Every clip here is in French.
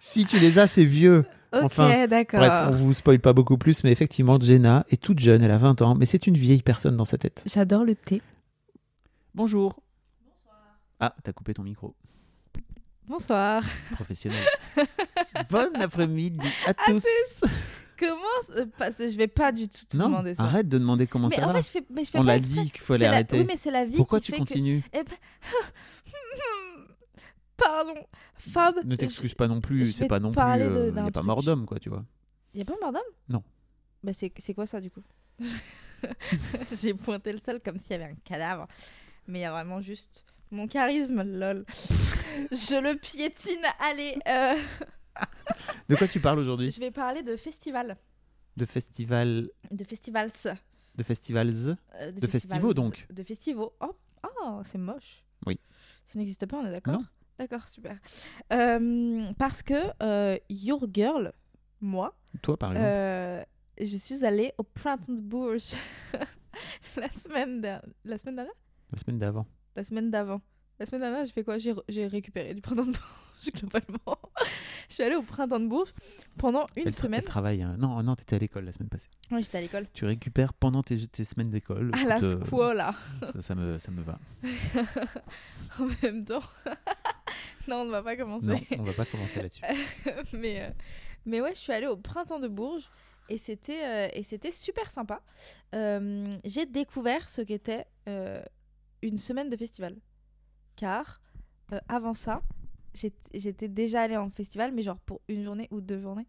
si tu les as, c'est vieux. Ok, Enfin, d'accord. Bref, on vous spoil pas beaucoup plus, mais effectivement, Jenna est toute jeune, elle a 20 ans, mais c'est une vieille personne dans sa tête. J'adore le thé. Bonjour. Ah, t'as coupé ton micro. Bonsoir. Professionnel. bon après-midi à tous. Comment euh, pas- Je vais pas du tout te Non, demander ça. arrête de demander comment mais ça en va. fait, je fais, mais je fais On l'a dit qu'il fallait la- arrêter. Oui, mais c'est la vie Pourquoi qui tu fait continues que. Eh ben- Pardon, Fab. Ne t'excuse pas non plus, c'est pas non plus. de- Il n'y d'un a pas mort d'homme, quoi, tu vois. Y a pas mort d'homme? Non. Bah c'est quoi ça du coup? J'ai pointé le sol comme s'il y avait un cadavre, mais il y a vraiment juste mon charisme, lol. je le piétine. Allez, euh, De quoi tu parles aujourd'hui? Je vais parler de festival, De festival. de festivals. De festivals Euh, De festivals, festivals. donc. De festivals. Oh, oh c'est moche. Oui. Ça n'existe pas, on est d'accord? D'accord, super. Euh, parce que euh, Your Girl, moi, Toi, par exemple. euh, je suis allée au printemps de Bourges la semaine der- la semaine dernière, La semaine d'avant. la semaine d'avant. La semaine dernière, j'ai fait quoi? J'ai récupéré du printemps de Bourges globalement. je suis allée au printemps de Bourges pendant une Elle semaine. Elle travaille. hein. Non, non, t'étais à l'école la semaine passée. Oui, j'étais à l'école. Tu récupères pendant tes, tes semaines d'école. À la scuola. ça, ça me, ça me va. en même temps. non, on ne va pas commencer. Non, on va pas commencer là-dessus. mais, euh, mais ouais, je suis allée au printemps de Bourges et c'était euh, et c'était super sympa. Euh, J'ai découvert ce qu'était une semaine de festival. Car avant ça, j'étais déjà allée en festival, mais genre pour une journée ou deux journées.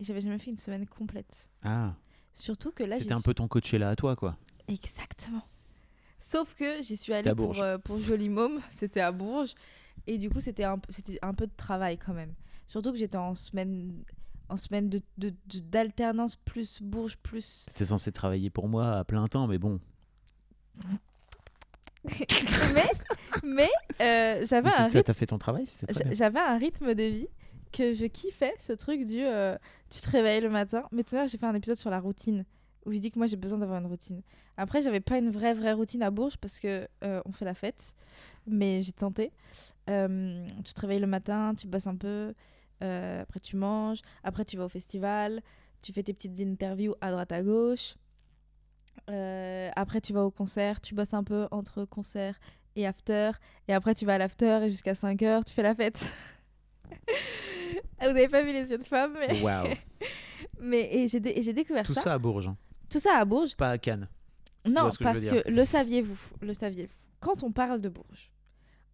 Et j'avais jamais fait une semaine complète. Ah, Surtout que là, c'était un suis- peu ton Coachella à toi, quoi. Exactement. Sauf que j'y suis allée pour, euh, pour Joli Môme, c'était à Bourges. Et du coup, c'était un, c'était un peu de travail quand même. Surtout que j'étais en semaine, en semaine de, de- de- d'alternance plus Bourges plus. T'étais censé travailler pour moi à plein temps, mais bon. mais mais euh, j'avais Mais un rythme, t'as fait ton travail, j'avais un rythme de vie que je kiffais, ce truc du euh, tu te réveilles le matin. Mais tout à l'heure, j'ai fait un épisode sur la routine où je dis que moi j'ai besoin d'avoir une routine. Après, j'avais pas une vraie vraie routine à Bourges parce que euh, on fait la fête, mais j'ai tenté. Euh, tu te réveilles le matin, tu bosses un peu, euh, après tu manges, après tu vas au festival, tu fais tes petites interviews à droite à gauche. Euh, après tu vas au concert, tu bosses un peu entre concert et after, et après tu vas à l'after et jusqu'à 5 heures tu fais la fête. Vous n'avez pas vu les yeux de femme, mais, Waouh. mais et j'ai dé- découvert Tout ça. ça à Bourges, hein. Tout ça à Bourges. pas à Cannes. Non, que parce dire. que le saviez-vous, le saviez-vous? Quand on parle de Bourges,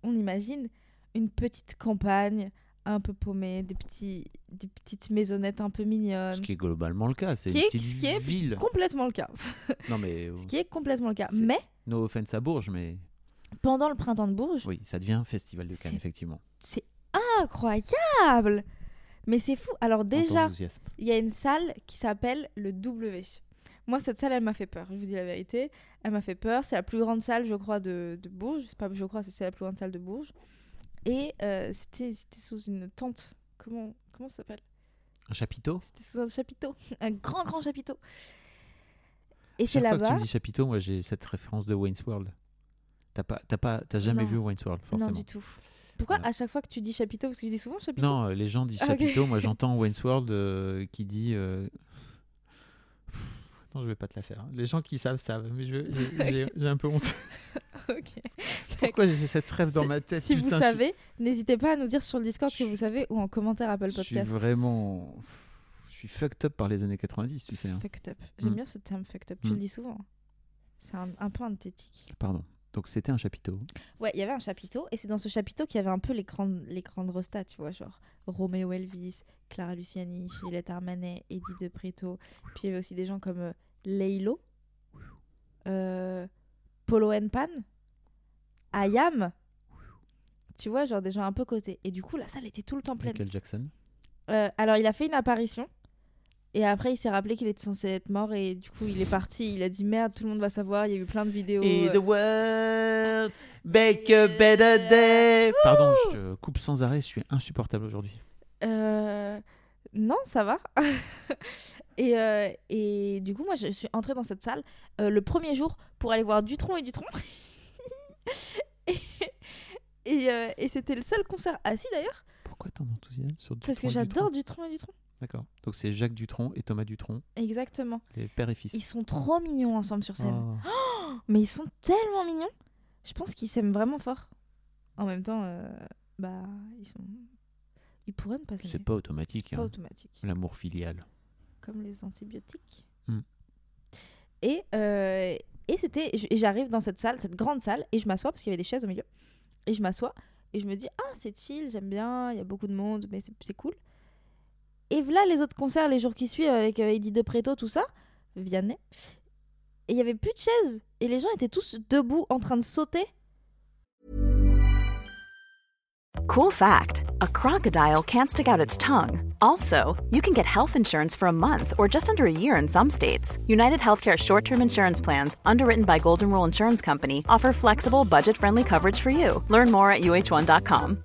on imagine une petite campagne un peu paumée, des petits, des petites maisonnettes un peu mignonnes. Ce qui est globalement le cas, c'est qui une petite ce qui est ville. Complètement le cas. Non mais Ce qui est complètement le cas. Mais no offense à Bourges, mais pendant le printemps de Bourges, oui, ça devient un festival de Cannes effectivement. c'est incroyable. Mais c'est fou. Alors déjà, il y a une salle qui s'appelle le W. Moi, cette salle, elle m'a fait peur. Je vous dis la vérité. Elle m'a fait peur. C'est la plus grande salle, je crois, de, de Bourges. C'est pas, je crois, c'est c'est la plus grande salle de Bourges. Et euh, c'était sous une tente. Comment, comment ça s'appelle? Un chapiteau? C'était sous un chapiteau. Un grand, grand chapiteau. Et c'est Chaque fois que tu là-bas. me dis chapiteau, moi j'ai cette référence de Wayne's World. T'as pas, pas, jamais Non. vu Wayne's World, forcément. Non, du tout. Pourquoi Voilà. à chaque fois que tu dis chapiteau Parce que je dis souvent chapiteau? Non, euh, les gens disent Ah, chapiteau. Moi, j'entends Wayne's World euh, qui dit. euh, Non, je vais pas te la faire. hein. Les gens qui savent savent, mais je- j'ai un peu honte. Ok. Pourquoi j'ai cette rêve dans Si- ma tête Si vous putain, je suis- savez, n'hésitez pas à nous dire sur le Discord ce que vous savez ou en commentaire Apple Je suis Podcast. vraiment. Je suis fucked up par les années 90, tu sais. hein. Fucked up. J'aime Mm. bien ce terme fucked up. Tu Mm. le dis souvent. C'est un, un peu anthétique. Pardon. Donc c'était un chapiteau. Ouais, il y avait un chapiteau et c'est dans ce chapiteau qu'il y avait un peu les grandes, les grandes tu vois, genre Roméo Elvis, Clara Luciani, Juliette Armanet, Eddie De Preto. Puis il y avait aussi des gens comme euh, Leilo, euh, Polo Pan, Ayam. Tu vois, genre des gens un peu cotés. Et du coup, la salle était tout le temps pleine. Michael Jackson. Euh, alors, il a fait une apparition. Et après, il s'est rappelé qu'il était censé être mort. Et du coup, il est parti. Il a dit Merde, tout le monde va savoir. Il y a eu plein de vidéos. euh, world make a better day. Pardon, je te coupe sans arrêt. Je suis insupportable aujourd'hui. Euh, Non, ça va. et, euh, et du coup, moi, je suis entrée dans cette salle euh, le premier jour pour aller voir Dutron et Dutron. et et, euh, et c'était le seul concert assis d'ailleurs, Pourquoi tant d'enthousiasme sur Dutron parce que et j'adore Dutron Dutron et Dutron. D'accord. Donc c'est Jacques Dutronc et Thomas Dutronc, Exactement. les pères et fils. Ils sont trop mignons ensemble sur scène. Oh. Mais ils sont tellement mignons. Je pense qu'ils s'aiment vraiment fort. En même temps, euh, bah, ils sont. Ils pourraient ne pas s'aimer. C'est pas automatique. C'est pas hein. automatique. L'amour filial. comme les antibiotiques. Mm. Et, euh, et c'était, j'arrive dans cette salle, cette grande salle, et je m'assois parce qu'il y avait des chaises au milieu. Et je m'assois et je me dis ah c'est chill, j'aime bien, il y a beaucoup de monde, mais c'est- c'est cool. Et voilà les autres concerts les jours qui suivent avec euh, Eddie De Preto tout ça, Vianney. Et il y avait plus de chaises et les gens étaient tous debout en train de sauter. Cool fact a crocodile can't stick out its tongue. Also, you can get health insurance for a month or just under a year in some states. United Healthcare short term insurance plans, underwritten by Golden Rule Insurance Company, offer flexible, budget friendly coverage for you. Learn more at uh1.com.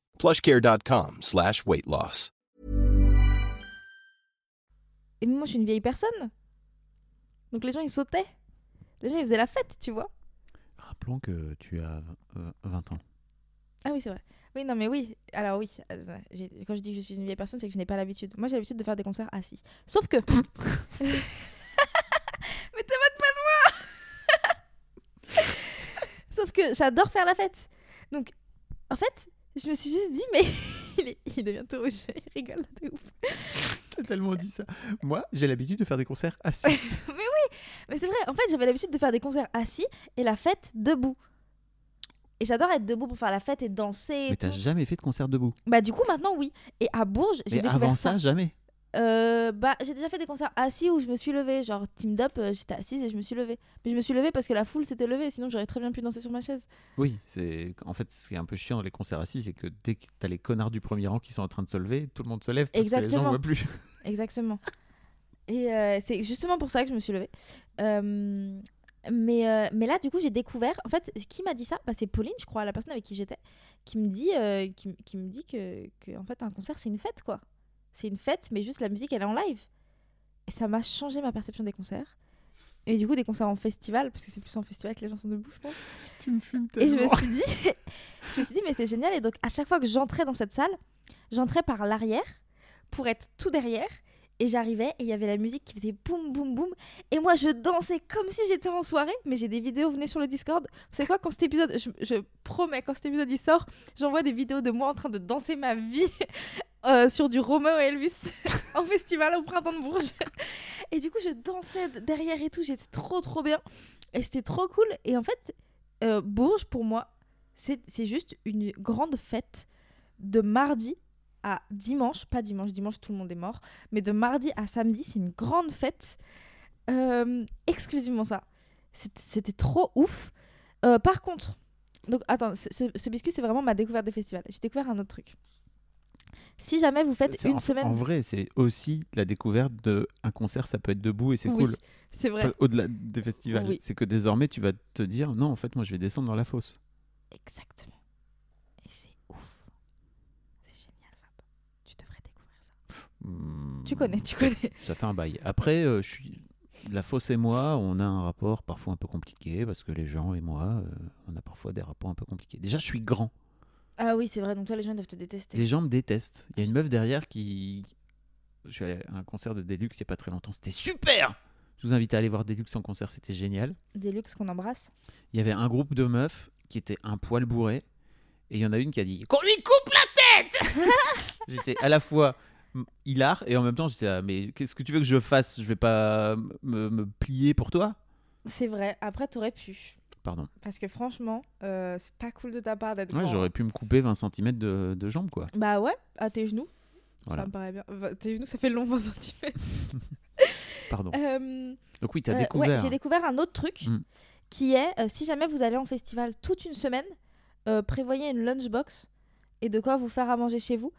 plushcare.com slash weight loss. Et moi je suis une vieille personne. Donc les gens ils sautaient. Les gens ils faisaient la fête, tu vois. Rappelons que tu as euh, 20 ans. Ah oui, c'est vrai. Oui, non, mais oui. Alors oui, euh, quand je dis que je suis une vieille personne, c'est que je n'ai pas l'habitude. Moi, j'ai l'habitude de faire des concerts assis. Sauf que... mais t'es moque pas de moi Sauf que j'adore faire la fête. Donc, en fait, je me suis juste dit, mais... il, est- il devient tout rouge, il rigole de ouf. T'as tellement dit ça. Moi, j'ai l'habitude de faire des concerts assis. Mais c'est vrai, en fait, j'avais l'habitude de faire des concerts assis et la fête debout. Et j'adore être debout pour faire la fête et danser et Mais t'as jamais fait de concert debout? Bah du coup, maintenant, oui. Et à Bourges, j'ai Mais découvert avant ça. ça, jamais. Euh, bah, j'ai déjà fait des concerts assis où je me suis levée. Genre, Team Up, euh, j'étais assise et je me suis levée. Mais je me suis levée parce que la foule s'était levée, sinon j'aurais très bien pu danser sur ma chaise. Oui, c'est en fait ce qui est un peu chiant dans les concerts assis, c'est que dès que t'as les connards du premier rang qui sont en train de se lever, tout le monde se lève parce que les gens Exactement. voient plus. Exactement. et euh, c'est justement pour ça que je me suis levée. Mais, mais là, du coup, j'ai découvert. En fait, qui m'a dit ça? Bah, C'est Pauline, je crois, la personne avec qui j'étais, qui me dit, qui, qui me dit que, que en fait, un concert, c'est une fête, quoi. C'est une fête, mais juste la musique, elle est en live. Et ça m'a changé ma perception des concerts. Et du coup, des concerts en festival, parce que c'est plus en festival que les gens sont debout, je pense. tu me fumes Et je me suis dit, je me suis dit, mais c'est génial. Et donc, à chaque fois que j'entrais dans cette salle, j'entrais par l'arrière pour être tout derrière. Et j'arrivais et il y avait la musique qui faisait boum boum boum. Et moi, je dansais comme si j'étais en soirée. Mais j'ai des vidéos, venez sur le Discord. Vous savez quoi, quand cet épisode, je, je promets, quand cet épisode il sort, j'envoie des vidéos de moi en train de danser ma vie euh, sur du Romeo Elvis en festival au printemps de Bourges. Et du coup, je dansais derrière et tout. J'étais trop trop bien. Et c'était trop cool. Et en fait, euh, Bourges, pour moi, c'est juste une grande fête de mardi à dimanche, pas dimanche, dimanche tout le monde est mort, mais de mardi à samedi, c'est une grande fête. Euh, exclusivement ça. C'était trop ouf. Par contre, donc attends, ce biscuit, c'est vraiment ma découverte des festivals. J'ai découvert un autre truc. Si jamais vous faites une en, semaine. En vrai, c'est aussi la découverte de un concert, ça peut être debout et c'est Oui, cool. C'est vrai. Au-delà des festivals, Oui. c'est que désormais tu vas te dire non, en fait, moi je vais descendre dans la fosse. Exactement. Et c'est ouf. C'est génial, Fab. Tu devrais découvrir ça. Hmm, Tu connais, tu connais. Ça fait un bail. Après, euh, je suis. La fosse et moi, on a un rapport parfois un peu compliqué parce que les gens et moi, euh, on a parfois des rapports un peu compliqués. Déjà, je suis grand. Ah oui, c'est vrai. Donc toi, les gens doivent te détester. Les gens me détestent. Il y a une meuf derrière qui. Je suis allé à un concert de Deluxe il n'y a pas très longtemps. C'était super Je vous invite à aller voir Deluxe en concert, c'était génial. Des luxes qu'on embrasse. Il y avait un groupe de meufs qui étaient un poil bourré. Et il y en a une qui a dit Qu'on lui coupe la tête J'étais à la fois hilar et en même temps j'étais là, mais qu'est-ce que tu veux que je fasse? Je vais pas me, me plier pour toi? C'est vrai. Après, t'aurais pu. Pardon. Parce que franchement, euh, c'est pas cool de ta part d'être Ouais, grand. j'aurais pu me couper 20 cm de, de jambes, quoi. Bah ouais, à tes genoux. Voilà. Ça me paraît bien. Tes genoux, ça fait long 20 cm. Pardon. Euh, Donc oui, tu as euh, découvert. ouais, j'ai découvert un autre truc Mm. qui est si jamais vous allez en festival toute une semaine, prévoyez une lunchbox et de quoi vous faire à manger chez vous.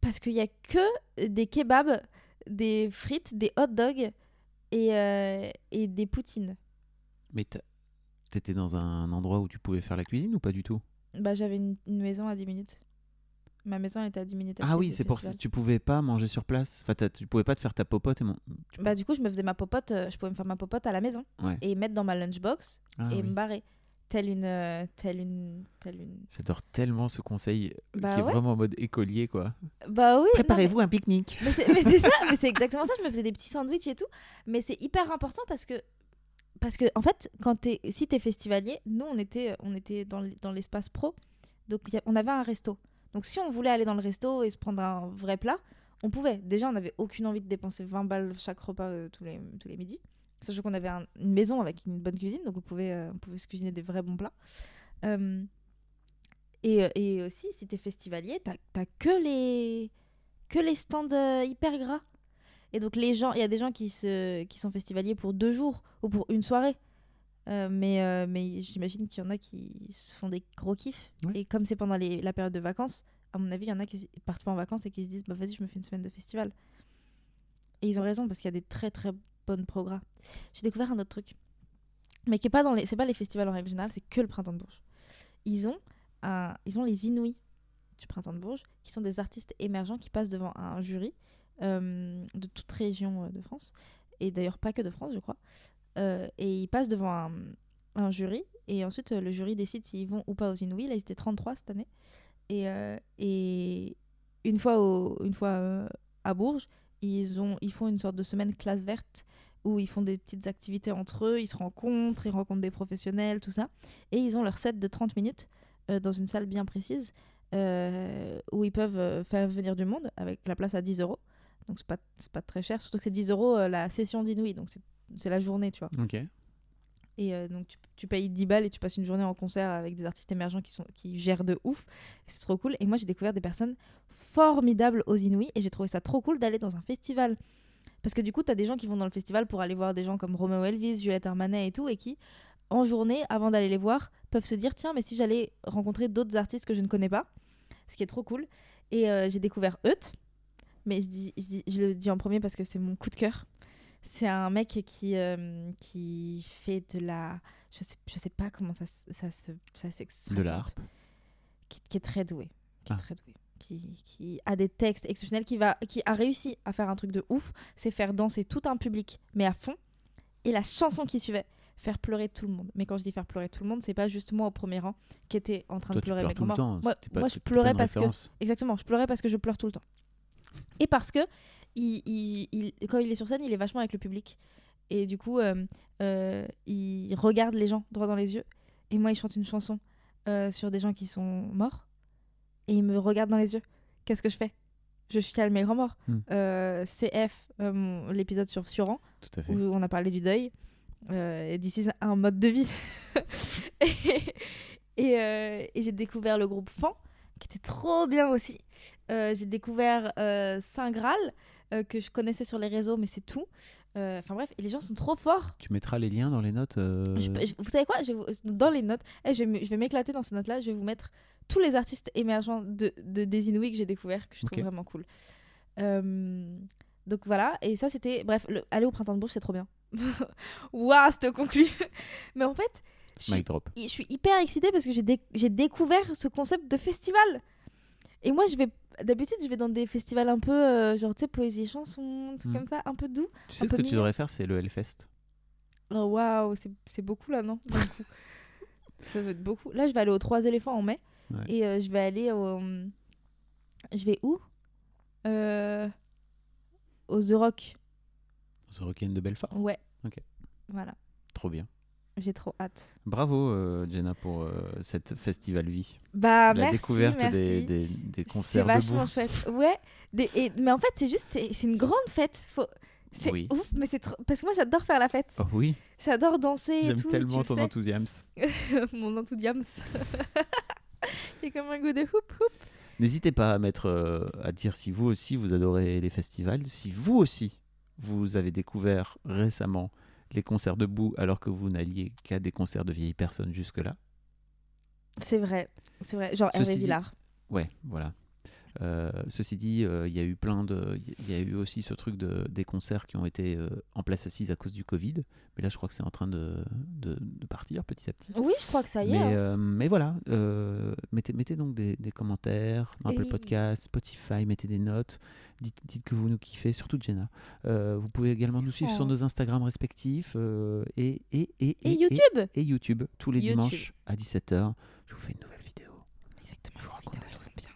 Parce qu'il y a que des kebabs, des frites, des hot dogs et, et des poutines. Mais t'étais dans un endroit où tu pouvais faire la cuisine ou pas du tout? Bah, j'avais une, une maison à 10 minutes. Ma maison, elle était à 10 minutes. à Ah oui, c'est pour ça. Tu pouvais pas manger sur place. Enfin, tu pouvais pas te faire ta popote et mon. Bah, du coup, je me faisais ma popote, euh, je pouvais me faire ma popote à la maison Ouais. et mettre dans ma lunchbox Ah et oui. me barrer. Telle une, euh, telle une, telle une. J'adore tellement ce conseil euh, Bah qui est vraiment en mode écolier, quoi. Bah oui. mais- Préparez-vous un pique-nique. Mais c'est ça, mais c'est exactement ça. Je me faisais des petits sandwichs et tout. Mais c'est hyper important parce que, parce que en fait, quand t'es, si t'es festivalier, nous on était, on était dans l'espace pro, donc on avait un resto. Donc si on voulait aller dans le resto et se prendre un vrai plat, on pouvait. Déjà, on n'avait aucune envie de dépenser 20 balles chaque repas euh, tous les tous les midis. Sachant qu'on avait un- une maison avec une bonne cuisine, donc on pouvait, euh, on se cuisiner des vrais bons plats. Euh, et, euh, et aussi, si t'es festivalier, t'as que les que les stands hyper gras. Et donc les gens, il y a des gens qui se qui sont festivaliers pour deux jours ou pour une soirée. Euh, mais euh, mais j'imagine qu'il y en a qui se font des gros kiffs. Et comme c'est pendant les- la période de vacances, à mon avis, il y en a qui partent pas en vacances et qui se disent bah vas-y, je me fais une semaine de festival. Et ils ont raison parce qu'il y a des très très bonnes progrès. J'ai découvert un autre truc, mais qui est pas dans les, c'est pas les festivals en règle générale, c'est que le printemps de Bourges. Ils ont un, ils ont les Inouïs du printemps de Bourges, qui sont des artistes émergents qui passent devant un jury de toute région euh, de France, et d'ailleurs pas que de France, je crois. Euh, et ils passent devant un, jury, et ensuite euh, le jury décide s'ils vont ou pas aux Inouïs. Là, ils étaient 33 cette année. Et, euh, et une fois, une fois euh, à Bourges, ils, ont, ils font une sorte de semaine classe verte où ils font des petites activités entre eux, ils se rencontrent, ils rencontrent des professionnels, tout ça. Et ils ont leur set de 30 minutes euh, dans une salle bien précise euh, où ils peuvent euh, faire venir du monde avec la place à 10 euros. Donc c'est pas, pas très cher, surtout que c'est 10 euros euh, la session d'Inouï, donc c'est- la journée, tu vois. Ok. Et euh, donc tu, tu payes 10 balles et tu passes une journée en concert avec des artistes émergents qui, sont, qui gèrent de ouf. C'est trop cool. Et moi j'ai découvert des personnes formidables aux Inouïs et j'ai trouvé ça trop cool d'aller dans un festival. Parce que du coup, tu as des gens qui vont dans le festival pour aller voir des gens comme Romeo Elvis, Juliette Armanet et tout, et qui, en journée, avant d'aller les voir, peuvent se dire tiens, mais si j'allais rencontrer d'autres artistes que je ne connais pas, ce qui est trop cool. Et euh, j'ai découvert Eut, mais je, dis, je, dis- je le dis en premier parce que c'est mon coup de cœur. C'est un mec qui, euh, qui fait de la. Je sais, je sais pas comment ça, ça se. Ça De raconte. Qui, qui est très doué. Qui est Ah. très doué. Qui, qui a des textes exceptionnels, qui, va, qui a réussi à faire un truc de ouf, c'est faire danser tout un public, mais à fond. Et la chanson qui suivait, faire pleurer tout le monde. Mais quand je dis faire pleurer tout le monde, c'est pas juste moi au premier rang qui était en train Toi, de pleurer. mais tout le moi- temps. moi, je pleurais parce que. Exactement, je pleurais parce que je pleure tout le temps. Et parce que il, il- il- quand il est sur scène, il est vachement avec le public. Et du coup, euh, euh, il regarde les gens droit dans les yeux. Et moi, il chante une chanson euh, sur des gens qui sont morts. Et il me regarde dans les yeux. Qu'est-ce que je fais? Je suis calme et grand mort. Euh, CF, l'épisode sur Suran, où on a parlé du deuil. Et d'ici, un mode de vie. et et, et j'ai découvert le groupe Fan, qui était trop bien aussi. Euh, j'ai découvert euh, Saint Graal, euh, que je connaissais sur les réseaux, mais c'est tout. Enfin bref, et les gens sont trop forts. Tu mettras les liens dans les notes. Je peux- je- vous savez quoi? Je Dans les notes, eh, je vais m- je vais m'éclater dans ces notes-là. Je vais vous mettre tous les artistes émergents de, de des Inouïs que j'ai découvert, que je trouve Ok. vraiment cool. Donc voilà, et ça c'était. Bref, le, aller au printemps de Bourges, c'est trop bien. Waouh, c'était conclu. Mais en fait, Mic drop. je suis hyper excitée parce que j'ai dé- j'ai découvert ce concept de festival. Et moi, je vais. D'habitude, je vais dans des festivals un peu euh, genre, tu sais, poésie chanson, trucs Mm. comme ça, un peu doux. Tu sais ce que tu devrais faire, c'est le Hellfest. Oh waouh, c'est- beaucoup là, non. Ça va être beaucoup. Là, je vais aller aux Trois éléphants en mai. Ouais. Et euh, je vais aller au. Je vais où? Euh, Aux The Rock. The Rock'n de Belfort? Ouais. Ok. Voilà. Trop bien. J'ai trop hâte. Bravo, euh, Jenna, pour euh, cette festival vie. Bah, La merci. découverte merci. des, des, des C'est concerts vachement debout. chouette. Ouais. Des- et- mais en fait, c'est juste. C'est une grande fête. Faut... C'est Oui. ouf, mais c'est trop. Parce que moi, j'adore faire la fête. Oh oui, J'adore danser j'aime tellement tu ton enthousiasme. Mon enthousiasme. C'est comme un goût de hoop hoop. N'hésitez pas à mettre, euh, à dire si vous aussi vous adorez les festivals, si vous aussi vous avez découvert récemment les concerts debout alors que vous n'alliez qu'à des concerts de vieilles personnes jusque-là? C'est vrai. C'est vrai. Genre Ceci Hervé dit- Villard. Ouais, voilà. Euh, ceci dit, euh, il y a eu plein de, il y a eu aussi ce truc de des concerts qui ont été euh, en place assise à cause du Covid, mais là je crois que c'est en train de, de, de partir petit à petit. Oui, je crois que ça y est. Mais, hein. mais voilà, mettez, mettez donc des, des commentaires dans Apple Oui. Podcast, Spotify, mettez des notes, dites, dites que vous nous kiffez, surtout Jenna. Vous pouvez également nous suivre sur nos Instagram respectifs et, et, et, Et YouTube et, YouTube tous les YouTube. dimanches à 17h. Je vous fais une nouvelle vidéo. Exactement, ces vidéos, elles sont bien.